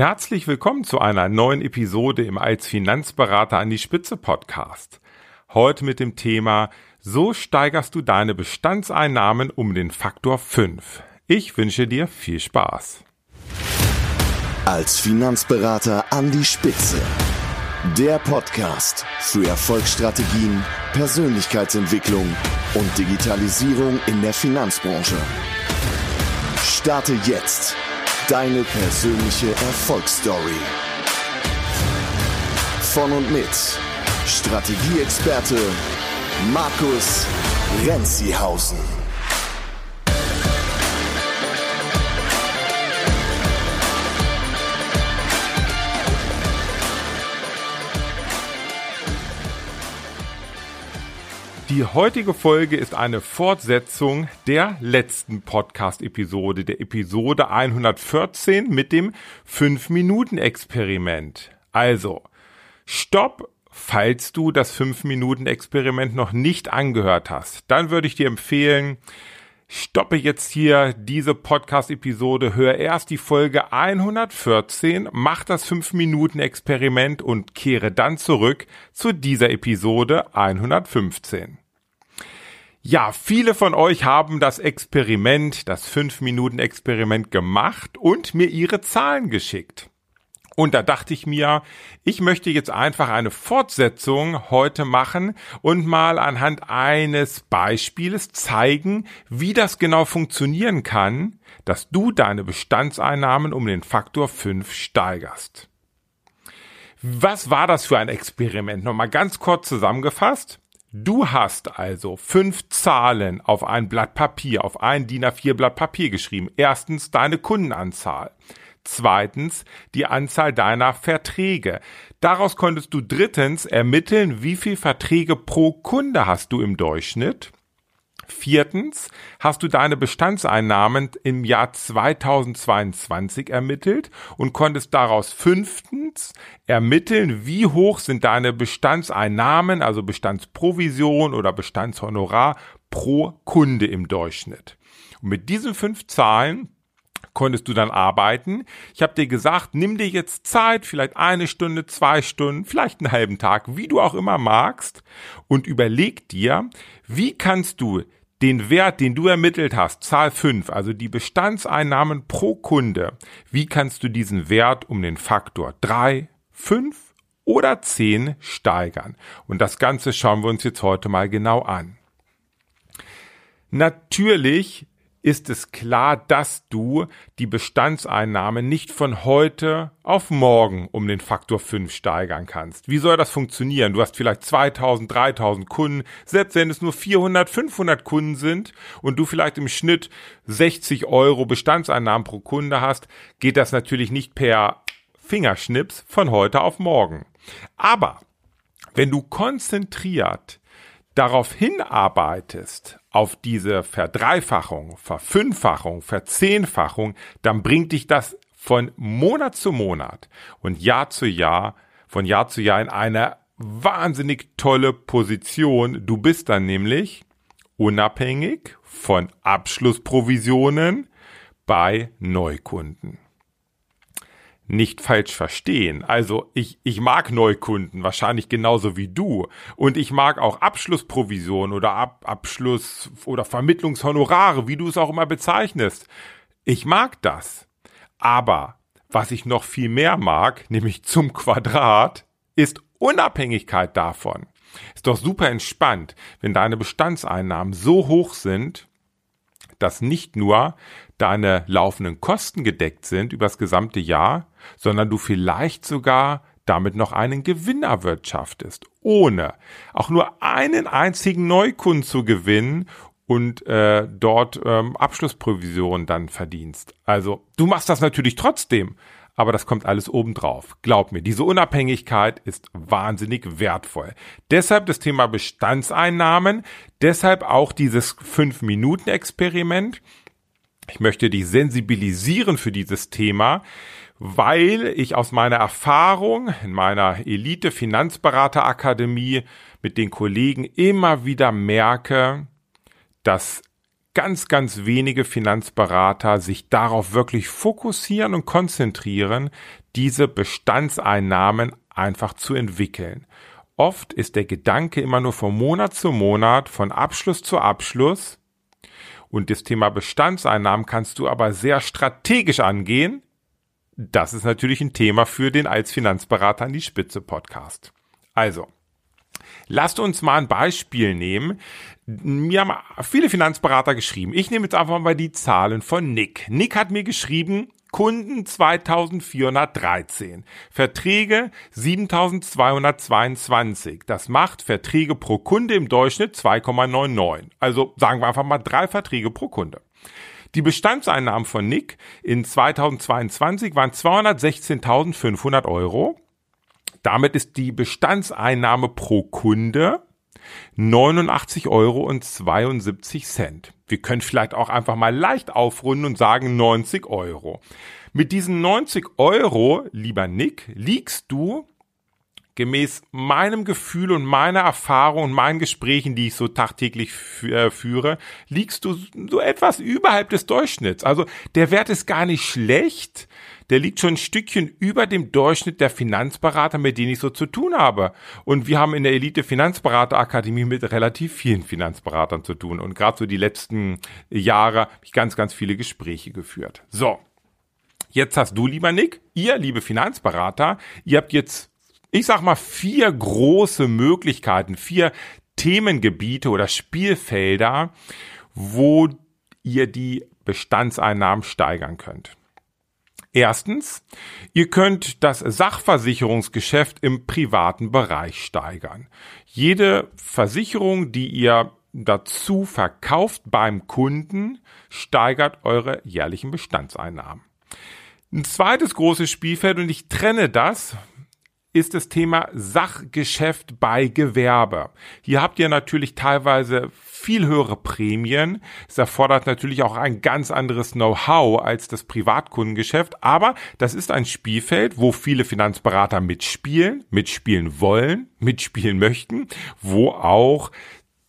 Herzlich willkommen zu einer neuen Episode im Als Finanzberater an die Spitze Podcast. Heute mit dem Thema So steigerst du deine Bestandseinnahmen um den Faktor 5. Ich wünsche dir viel Spaß. Als Finanzberater an die Spitze. Der Podcast für Erfolgsstrategien, Persönlichkeitsentwicklung und Digitalisierung in der Finanzbranche. Starte jetzt Deine persönliche Erfolgsstory. Von und mit Strategieexperte Markus Renzihausen. Die heutige Folge ist eine Fortsetzung der letzten Podcast-Episode, der Episode 114 mit dem 5-Minuten-Experiment. Also, stopp, falls du das 5-Minuten-Experiment noch nicht angehört hast. Dann würde ich dir empfehlen, stoppe jetzt hier diese Podcast-Episode, hör erst die Folge 114, mach das 5-Minuten-Experiment und kehre dann zurück zu dieser Episode 115. Ja, viele von euch haben das Experiment, das 5-Minuten-Experiment gemacht und mir ihre Zahlen geschickt. Und da dachte ich mir, ich möchte jetzt einfach eine Fortsetzung heute machen und mal anhand eines Beispieles zeigen, wie das genau funktionieren kann, dass du deine Bestandseinnahmen um den Faktor 5 steigerst. Was war das für ein Experiment? Nochmal ganz kurz zusammengefasst. Du hast also fünf Zahlen auf ein Blatt Papier, auf ein DIN A4 Blatt Papier geschrieben. Erstens deine Kundenanzahl. Zweitens die Anzahl deiner Verträge. Daraus konntest du drittens ermitteln, wie viel Verträge pro Kunde hast du im Durchschnitt. Viertens hast du deine Bestandseinnahmen im Jahr 2022 ermittelt und konntest daraus fünftens ermitteln, wie hoch sind deine Bestandseinnahmen, also Bestandsprovision oder Bestandshonorar pro Kunde im Durchschnitt. Und mit diesen fünf Zahlen konntest du dann arbeiten. Ich habe dir gesagt, nimm dir jetzt Zeit, vielleicht eine Stunde, zwei Stunden, vielleicht einen halben Tag, wie du auch immer magst, und überleg dir, wie kannst du den Wert, den du ermittelt hast, Zahl 5, also die Bestandseinnahmen pro Kunde, wie kannst du diesen Wert um den Faktor 3, 5 oder 10 steigern? Und das Ganze schauen wir uns jetzt heute mal genau an. Natürlich ist es klar, dass du die Bestandseinnahmen nicht von heute auf morgen um den Faktor 5 steigern kannst. Wie soll das funktionieren? Du hast vielleicht 2000, 3000 Kunden, selbst wenn es nur 400, 500 Kunden sind und du vielleicht im Schnitt 60 Euro Bestandseinnahmen pro Kunde hast, geht das natürlich nicht per Fingerschnips von heute auf morgen. Aber wenn du konzentriert darauf hinarbeitest, auf diese Verdreifachung, Verfünffachung, Verzehnfachung, dann bringt dich das von Monat zu Monat und Jahr zu Jahr, von Jahr zu Jahr in eine wahnsinnig tolle Position. Du bist dann nämlich unabhängig von Abschlussprovisionen bei Neukunden nicht falsch verstehen. Also ich, ich mag Neukunden wahrscheinlich genauso wie du. Und ich mag auch Abschlussprovision oder Ab Abschluss oder Vermittlungshonorare, wie du es auch immer bezeichnest. Ich mag das. Aber was ich noch viel mehr mag, nämlich zum Quadrat, ist Unabhängigkeit davon. Ist doch super entspannt, wenn deine Bestandseinnahmen so hoch sind, dass nicht nur deine laufenden Kosten gedeckt sind über das gesamte Jahr, sondern du vielleicht sogar damit noch einen Gewinn erwirtschaftest, ohne auch nur einen einzigen Neukunden zu gewinnen und äh, dort ähm, Abschlussprovision dann verdienst. Also du machst das natürlich trotzdem, aber das kommt alles obendrauf. Glaub mir, diese Unabhängigkeit ist wahnsinnig wertvoll. Deshalb das Thema Bestandseinnahmen, deshalb auch dieses 5-Minuten-Experiment. Ich möchte dich sensibilisieren für dieses Thema, weil ich aus meiner Erfahrung in meiner Elite Finanzberaterakademie mit den Kollegen immer wieder merke, dass ganz, ganz wenige Finanzberater sich darauf wirklich fokussieren und konzentrieren, diese Bestandseinnahmen einfach zu entwickeln. Oft ist der Gedanke immer nur von Monat zu Monat, von Abschluss zu Abschluss. Und das Thema Bestandseinnahmen kannst du aber sehr strategisch angehen. Das ist natürlich ein Thema für den als Finanzberater an die Spitze Podcast. Also, Lasst uns mal ein Beispiel nehmen. Mir haben viele Finanzberater geschrieben. Ich nehme jetzt einfach mal die Zahlen von Nick. Nick hat mir geschrieben, Kunden 2413, Verträge 7222. Das macht Verträge pro Kunde im Durchschnitt 2,99. Also sagen wir einfach mal drei Verträge pro Kunde. Die Bestandseinnahmen von Nick in 2022 waren 216.500 Euro. Damit ist die Bestandseinnahme pro Kunde 89 Euro und 72 Cent. Wir können vielleicht auch einfach mal leicht aufrunden und sagen 90 Euro. Mit diesen 90 Euro, lieber Nick, liegst du gemäß meinem Gefühl und meiner Erfahrung und meinen Gesprächen, die ich so tagtäglich äh, führe, liegst du so etwas überhalb des Durchschnitts. Also der Wert ist gar nicht schlecht der liegt schon ein Stückchen über dem Durchschnitt der Finanzberater, mit denen ich so zu tun habe. Und wir haben in der Elite Finanzberaterakademie mit relativ vielen Finanzberatern zu tun. Und gerade so die letzten Jahre habe ich ganz, ganz viele Gespräche geführt. So. Jetzt hast du, lieber Nick, ihr, liebe Finanzberater, ihr habt jetzt, ich sag mal, vier große Möglichkeiten, vier Themengebiete oder Spielfelder, wo ihr die Bestandseinnahmen steigern könnt. Erstens, ihr könnt das Sachversicherungsgeschäft im privaten Bereich steigern. Jede Versicherung, die ihr dazu verkauft beim Kunden, steigert eure jährlichen Bestandseinnahmen. Ein zweites großes Spielfeld, und ich trenne das, ist das Thema Sachgeschäft bei Gewerbe. Hier habt ihr natürlich teilweise viel höhere Prämien. Es erfordert natürlich auch ein ganz anderes Know-how als das Privatkundengeschäft, aber das ist ein Spielfeld, wo viele Finanzberater mitspielen, mitspielen wollen, mitspielen möchten, wo auch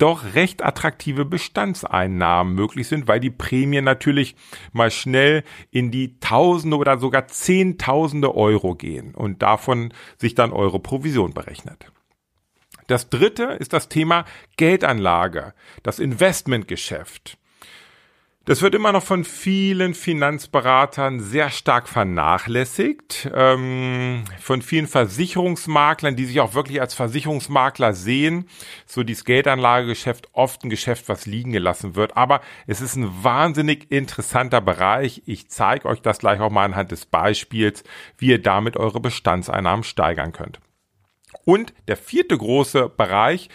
doch recht attraktive Bestandseinnahmen möglich sind, weil die Prämien natürlich mal schnell in die Tausende oder sogar Zehntausende Euro gehen und davon sich dann eure Provision berechnet. Das dritte ist das Thema Geldanlage, das Investmentgeschäft. Das wird immer noch von vielen Finanzberatern sehr stark vernachlässigt, ähm, von vielen Versicherungsmaklern, die sich auch wirklich als Versicherungsmakler sehen. So dieses Geldanlagegeschäft oft ein Geschäft, was liegen gelassen wird. Aber es ist ein wahnsinnig interessanter Bereich. Ich zeige euch das gleich auch mal anhand des Beispiels, wie ihr damit eure Bestandseinnahmen steigern könnt. Und der vierte große Bereich,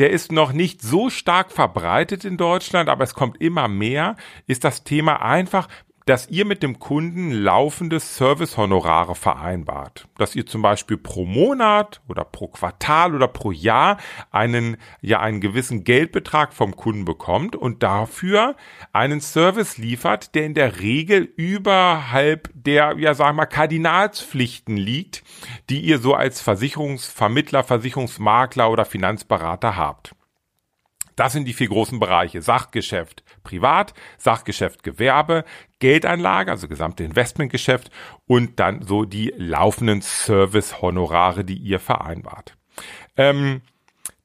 der ist noch nicht so stark verbreitet in Deutschland, aber es kommt immer mehr, ist das Thema einfach dass ihr mit dem Kunden laufende Servicehonorare vereinbart. Dass ihr zum Beispiel pro Monat oder pro Quartal oder pro Jahr einen, ja, einen gewissen Geldbetrag vom Kunden bekommt und dafür einen Service liefert, der in der Regel überhalb der, ja, sagen wir Kardinalspflichten liegt, die ihr so als Versicherungsvermittler, Versicherungsmakler oder Finanzberater habt. Das sind die vier großen Bereiche. Sachgeschäft privat, Sachgeschäft Gewerbe, Geldanlage, also gesamte Investmentgeschäft und dann so die laufenden Service-Honorare, die ihr vereinbart. Ähm,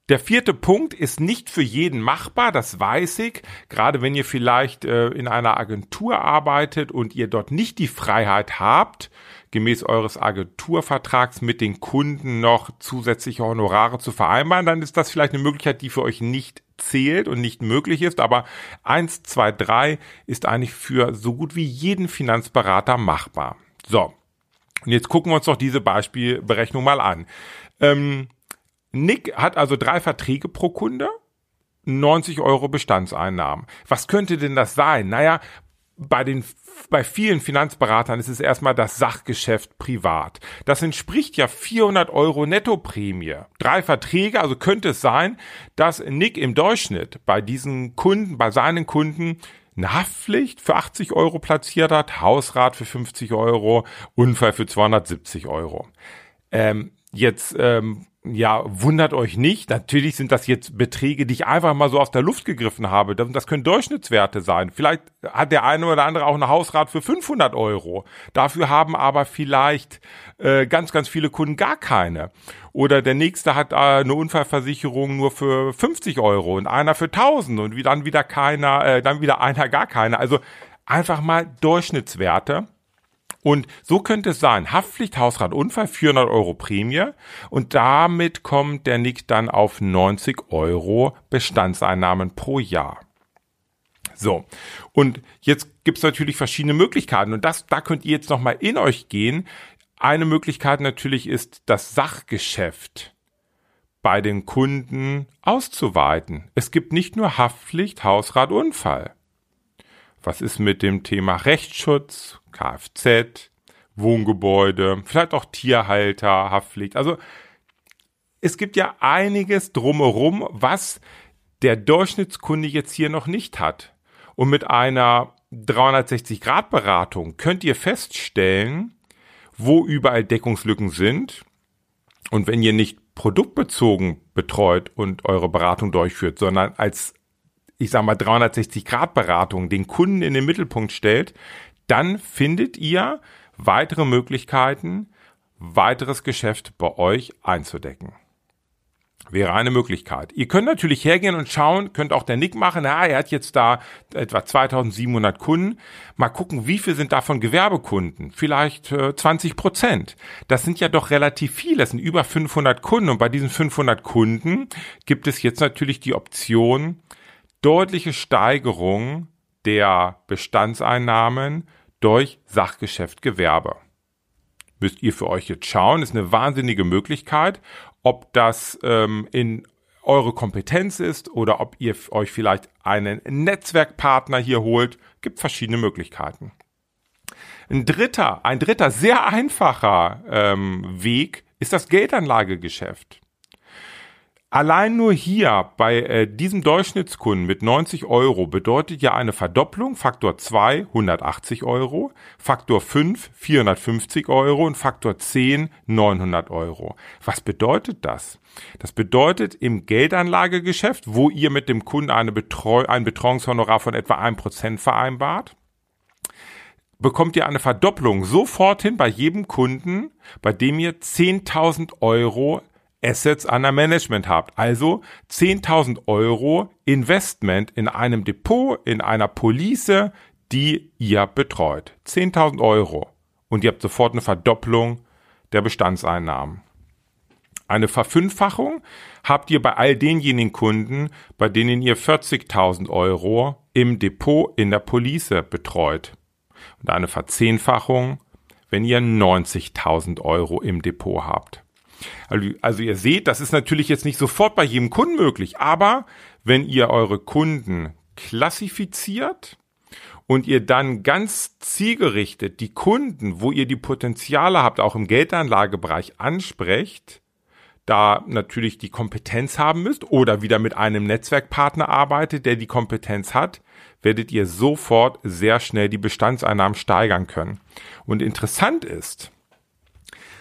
der vierte Punkt ist nicht für jeden machbar, das weiß ich. Gerade wenn ihr vielleicht äh, in einer Agentur arbeitet und ihr dort nicht die Freiheit habt, gemäß eures Agenturvertrags mit den Kunden noch zusätzliche Honorare zu vereinbaren, dann ist das vielleicht eine Möglichkeit, die für euch nicht zählt und nicht möglich ist, aber eins, zwei, drei ist eigentlich für so gut wie jeden Finanzberater machbar. So. Und jetzt gucken wir uns doch diese Beispielberechnung mal an. Ähm, Nick hat also drei Verträge pro Kunde. 90 Euro Bestandseinnahmen. Was könnte denn das sein? Naja, bei den bei vielen Finanzberatern ist es erstmal das Sachgeschäft privat. Das entspricht ja 400 Euro Nettoprämie. Drei Verträge, also könnte es sein, dass Nick im Durchschnitt bei diesen Kunden, bei seinen Kunden eine Haftpflicht für 80 Euro platziert hat, Hausrat für 50 Euro, Unfall für 270 Euro. Ähm, jetzt ähm, ja, wundert euch nicht. Natürlich sind das jetzt Beträge, die ich einfach mal so aus der Luft gegriffen habe. Das können Durchschnittswerte sein. Vielleicht hat der eine oder andere auch eine Hausrat für 500 Euro. Dafür haben aber vielleicht äh, ganz, ganz viele Kunden gar keine. Oder der nächste hat äh, eine Unfallversicherung nur für 50 Euro und einer für 1000 und dann wieder keiner, äh, dann wieder einer gar keine. Also einfach mal Durchschnittswerte. Und so könnte es sein. Haftpflicht, Hausrat, Unfall, 400 Euro Prämie. Und damit kommt der Nick dann auf 90 Euro Bestandseinnahmen pro Jahr. So. Und jetzt gibt's natürlich verschiedene Möglichkeiten. Und das, da könnt ihr jetzt nochmal in euch gehen. Eine Möglichkeit natürlich ist, das Sachgeschäft bei den Kunden auszuweiten. Es gibt nicht nur Haftpflicht, Hausrat, Unfall. Was ist mit dem Thema Rechtsschutz, Kfz, Wohngebäude, vielleicht auch Tierhalter, Haftpflicht? Also es gibt ja einiges drumherum, was der Durchschnittskunde jetzt hier noch nicht hat. Und mit einer 360-Grad-Beratung könnt ihr feststellen, wo überall Deckungslücken sind. Und wenn ihr nicht produktbezogen betreut und eure Beratung durchführt, sondern als ich sag mal 360 Grad Beratung den Kunden in den Mittelpunkt stellt, dann findet ihr weitere Möglichkeiten, weiteres Geschäft bei euch einzudecken. Wäre eine Möglichkeit. Ihr könnt natürlich hergehen und schauen, könnt auch der Nick machen, ja, er hat jetzt da etwa 2700 Kunden. Mal gucken, wie viel sind davon Gewerbekunden? Vielleicht äh, 20 Prozent. Das sind ja doch relativ viele, das sind über 500 Kunden und bei diesen 500 Kunden gibt es jetzt natürlich die Option, deutliche Steigerung der Bestandseinnahmen durch Sachgeschäft Gewerbe. Müsst ihr für euch jetzt schauen, ist eine wahnsinnige Möglichkeit, ob das ähm, in eure Kompetenz ist oder ob ihr euch vielleicht einen Netzwerkpartner hier holt, gibt verschiedene Möglichkeiten. Ein dritter, ein dritter sehr einfacher ähm, Weg ist das Geldanlagegeschäft. Allein nur hier bei äh, diesem Durchschnittskunden mit 90 Euro bedeutet ja eine Verdopplung, Faktor 2 180 Euro, Faktor 5 450 Euro und Faktor 10 900 Euro. Was bedeutet das? Das bedeutet im Geldanlagegeschäft, wo ihr mit dem Kunden eine Betreu ein Betreuungshonorar von etwa 1% vereinbart, bekommt ihr eine Verdopplung sofort hin bei jedem Kunden, bei dem ihr 10.000 Euro Assets under Management habt. Also 10.000 Euro Investment in einem Depot, in einer Police, die ihr betreut. 10.000 Euro. Und ihr habt sofort eine Verdopplung der Bestandseinnahmen. Eine Verfünffachung habt ihr bei all denjenigen Kunden, bei denen ihr 40.000 Euro im Depot in der Police betreut. Und eine Verzehnfachung, wenn ihr 90.000 Euro im Depot habt. Also, also ihr seht, das ist natürlich jetzt nicht sofort bei jedem Kunden möglich, aber wenn ihr eure Kunden klassifiziert und ihr dann ganz zielgerichtet die Kunden, wo ihr die Potenziale habt, auch im Geldanlagebereich ansprecht, da natürlich die Kompetenz haben müsst oder wieder mit einem Netzwerkpartner arbeitet, der die Kompetenz hat, werdet ihr sofort sehr schnell die Bestandseinnahmen steigern können. Und interessant ist,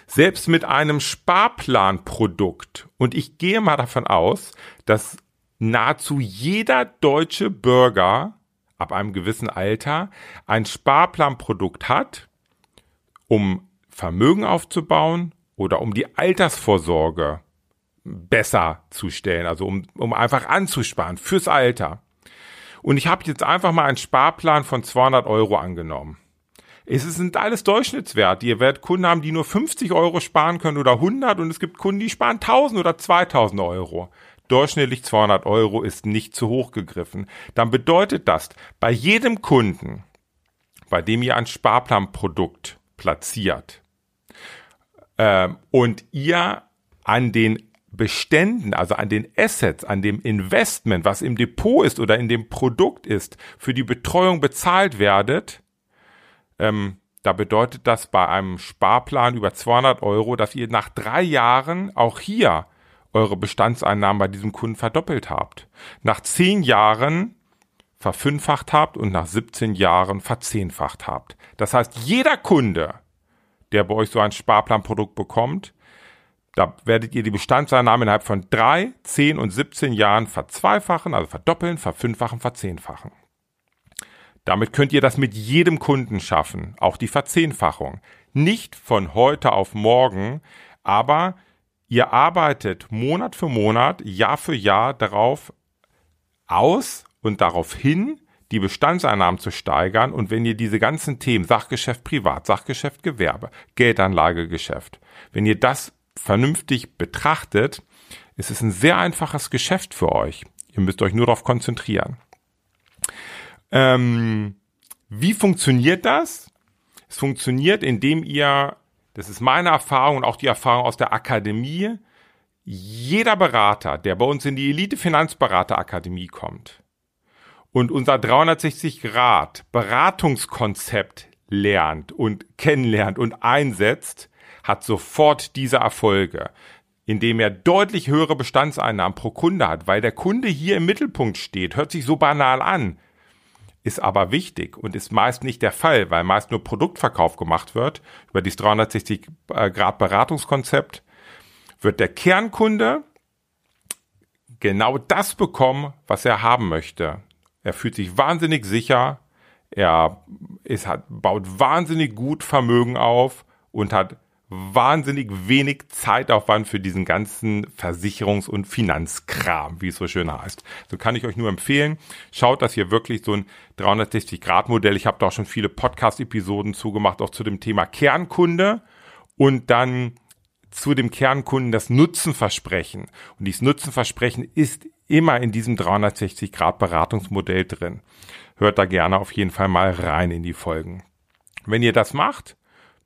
selbst mit einem Sparplanprodukt, und ich gehe mal davon aus, dass nahezu jeder deutsche Bürger ab einem gewissen Alter ein Sparplanprodukt hat, um Vermögen aufzubauen oder um die Altersvorsorge besser zu stellen, also um, um einfach anzusparen fürs Alter. Und ich habe jetzt einfach mal einen Sparplan von 200 Euro angenommen. Es sind alles Durchschnittswerte. Ihr werdet Kunden haben, die nur 50 Euro sparen können oder 100 und es gibt Kunden, die sparen 1000 oder 2000 Euro. Durchschnittlich 200 Euro ist nicht zu hoch gegriffen. Dann bedeutet das, bei jedem Kunden, bei dem ihr ein Sparplanprodukt platziert äh, und ihr an den Beständen, also an den Assets, an dem Investment, was im Depot ist oder in dem Produkt ist, für die Betreuung bezahlt werdet, ähm, da bedeutet das bei einem Sparplan über 200 Euro, dass ihr nach drei Jahren auch hier eure Bestandseinnahmen bei diesem Kunden verdoppelt habt. Nach zehn Jahren verfünffacht habt und nach 17 Jahren verzehnfacht habt. Das heißt, jeder Kunde, der bei euch so ein Sparplanprodukt bekommt, Da werdet ihr die Bestandseinnahme innerhalb von drei, zehn und 17 Jahren verzweifachen, also verdoppeln, verfünffachen, verzehnfachen. Damit könnt ihr das mit jedem Kunden schaffen, auch die Verzehnfachung. Nicht von heute auf morgen, aber ihr arbeitet Monat für Monat, Jahr für Jahr darauf aus und darauf hin, die Bestandseinnahmen zu steigern. Und wenn ihr diese ganzen Themen, Sachgeschäft Privat, Sachgeschäft Gewerbe, Geldanlagegeschäft, wenn ihr das vernünftig betrachtet, ist es ein sehr einfaches Geschäft für euch. Ihr müsst euch nur darauf konzentrieren. Ähm, wie funktioniert das? Es funktioniert, indem ihr, das ist meine Erfahrung und auch die Erfahrung aus der Akademie, jeder Berater, der bei uns in die Elite Finanzberaterakademie kommt und unser 360 Grad Beratungskonzept lernt und kennenlernt und einsetzt, hat sofort diese Erfolge, indem er deutlich höhere Bestandseinnahmen pro Kunde hat, weil der Kunde hier im Mittelpunkt steht. Hört sich so banal an, ist aber wichtig und ist meist nicht der Fall, weil meist nur Produktverkauf gemacht wird über dieses 360 Grad Beratungskonzept wird der Kernkunde genau das bekommen, was er haben möchte. Er fühlt sich wahnsinnig sicher, er ist, hat, baut wahnsinnig gut Vermögen auf und hat wahnsinnig wenig Zeitaufwand für diesen ganzen Versicherungs- und Finanzkram, wie es so schön heißt. So kann ich euch nur empfehlen. Schaut, dass ihr wirklich so ein 360-Grad-Modell, ich habe da auch schon viele Podcast-Episoden zugemacht, auch zu dem Thema Kernkunde und dann zu dem Kernkunden das Nutzenversprechen. Und dieses Nutzenversprechen ist immer in diesem 360-Grad-Beratungsmodell drin. Hört da gerne auf jeden Fall mal rein in die Folgen. Wenn ihr das macht,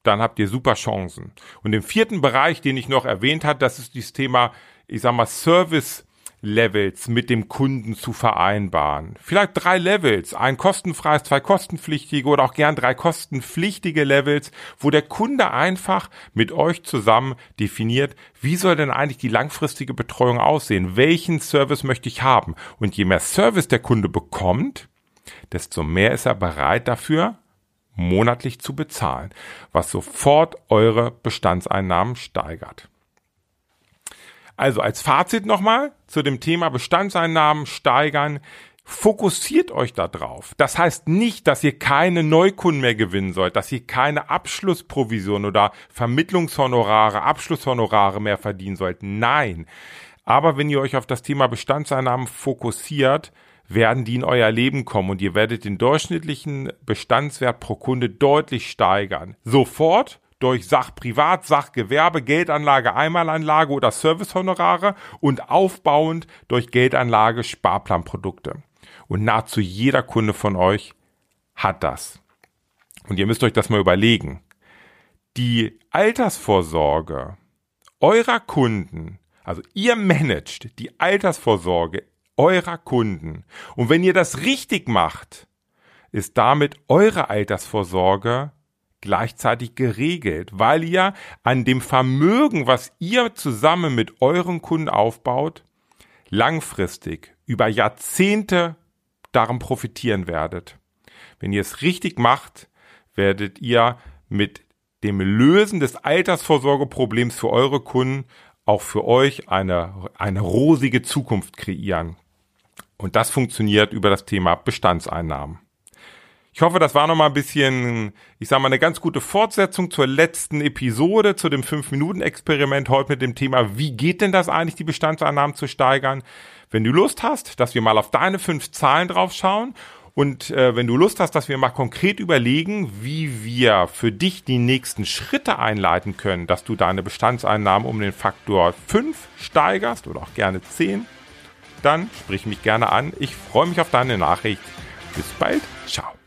dann habt ihr super Chancen. Und im vierten Bereich, den ich noch erwähnt habe, das ist dieses Thema, ich sag mal, Service Levels mit dem Kunden zu vereinbaren. Vielleicht drei Levels, ein kostenfreies, zwei kostenpflichtige oder auch gern drei kostenpflichtige Levels, wo der Kunde einfach mit euch zusammen definiert, wie soll denn eigentlich die langfristige Betreuung aussehen? Welchen Service möchte ich haben? Und je mehr Service der Kunde bekommt, desto mehr ist er bereit dafür, monatlich zu bezahlen, was sofort eure Bestandseinnahmen steigert. Also als Fazit nochmal zu dem Thema Bestandseinnahmen steigern. Fokussiert euch da drauf. Das heißt nicht, dass ihr keine Neukunden mehr gewinnen sollt, dass ihr keine Abschlussprovision oder Vermittlungshonorare, Abschlusshonorare mehr verdienen sollt. Nein. Aber wenn ihr euch auf das Thema Bestandseinnahmen fokussiert, werden die in euer Leben kommen und ihr werdet den durchschnittlichen Bestandswert pro Kunde deutlich steigern. Sofort durch Sachprivat, Sachgewerbe, Geldanlage, Einmalanlage oder Servicehonorare und aufbauend durch Geldanlage, Sparplanprodukte. Und nahezu jeder Kunde von euch hat das. Und ihr müsst euch das mal überlegen. Die Altersvorsorge eurer Kunden, also ihr managt die Altersvorsorge eurer Kunden. Und wenn ihr das richtig macht, ist damit eure Altersvorsorge gleichzeitig geregelt, weil ihr an dem Vermögen, was ihr zusammen mit euren Kunden aufbaut, langfristig über Jahrzehnte darum profitieren werdet. Wenn ihr es richtig macht, werdet ihr mit dem Lösen des Altersvorsorgeproblems für eure Kunden auch für euch eine, eine rosige Zukunft kreieren. Und das funktioniert über das Thema Bestandseinnahmen. Ich hoffe, das war nochmal ein bisschen, ich sag mal, eine ganz gute Fortsetzung zur letzten Episode, zu dem 5-Minuten-Experiment heute mit dem Thema, wie geht denn das eigentlich, die Bestandseinnahmen zu steigern? Wenn du Lust hast, dass wir mal auf deine fünf Zahlen drauf schauen und äh, wenn du Lust hast, dass wir mal konkret überlegen, wie wir für dich die nächsten Schritte einleiten können, dass du deine Bestandseinnahmen um den Faktor 5 steigerst oder auch gerne 10, dann sprich mich gerne an. Ich freue mich auf deine Nachricht. Bis bald. Ciao.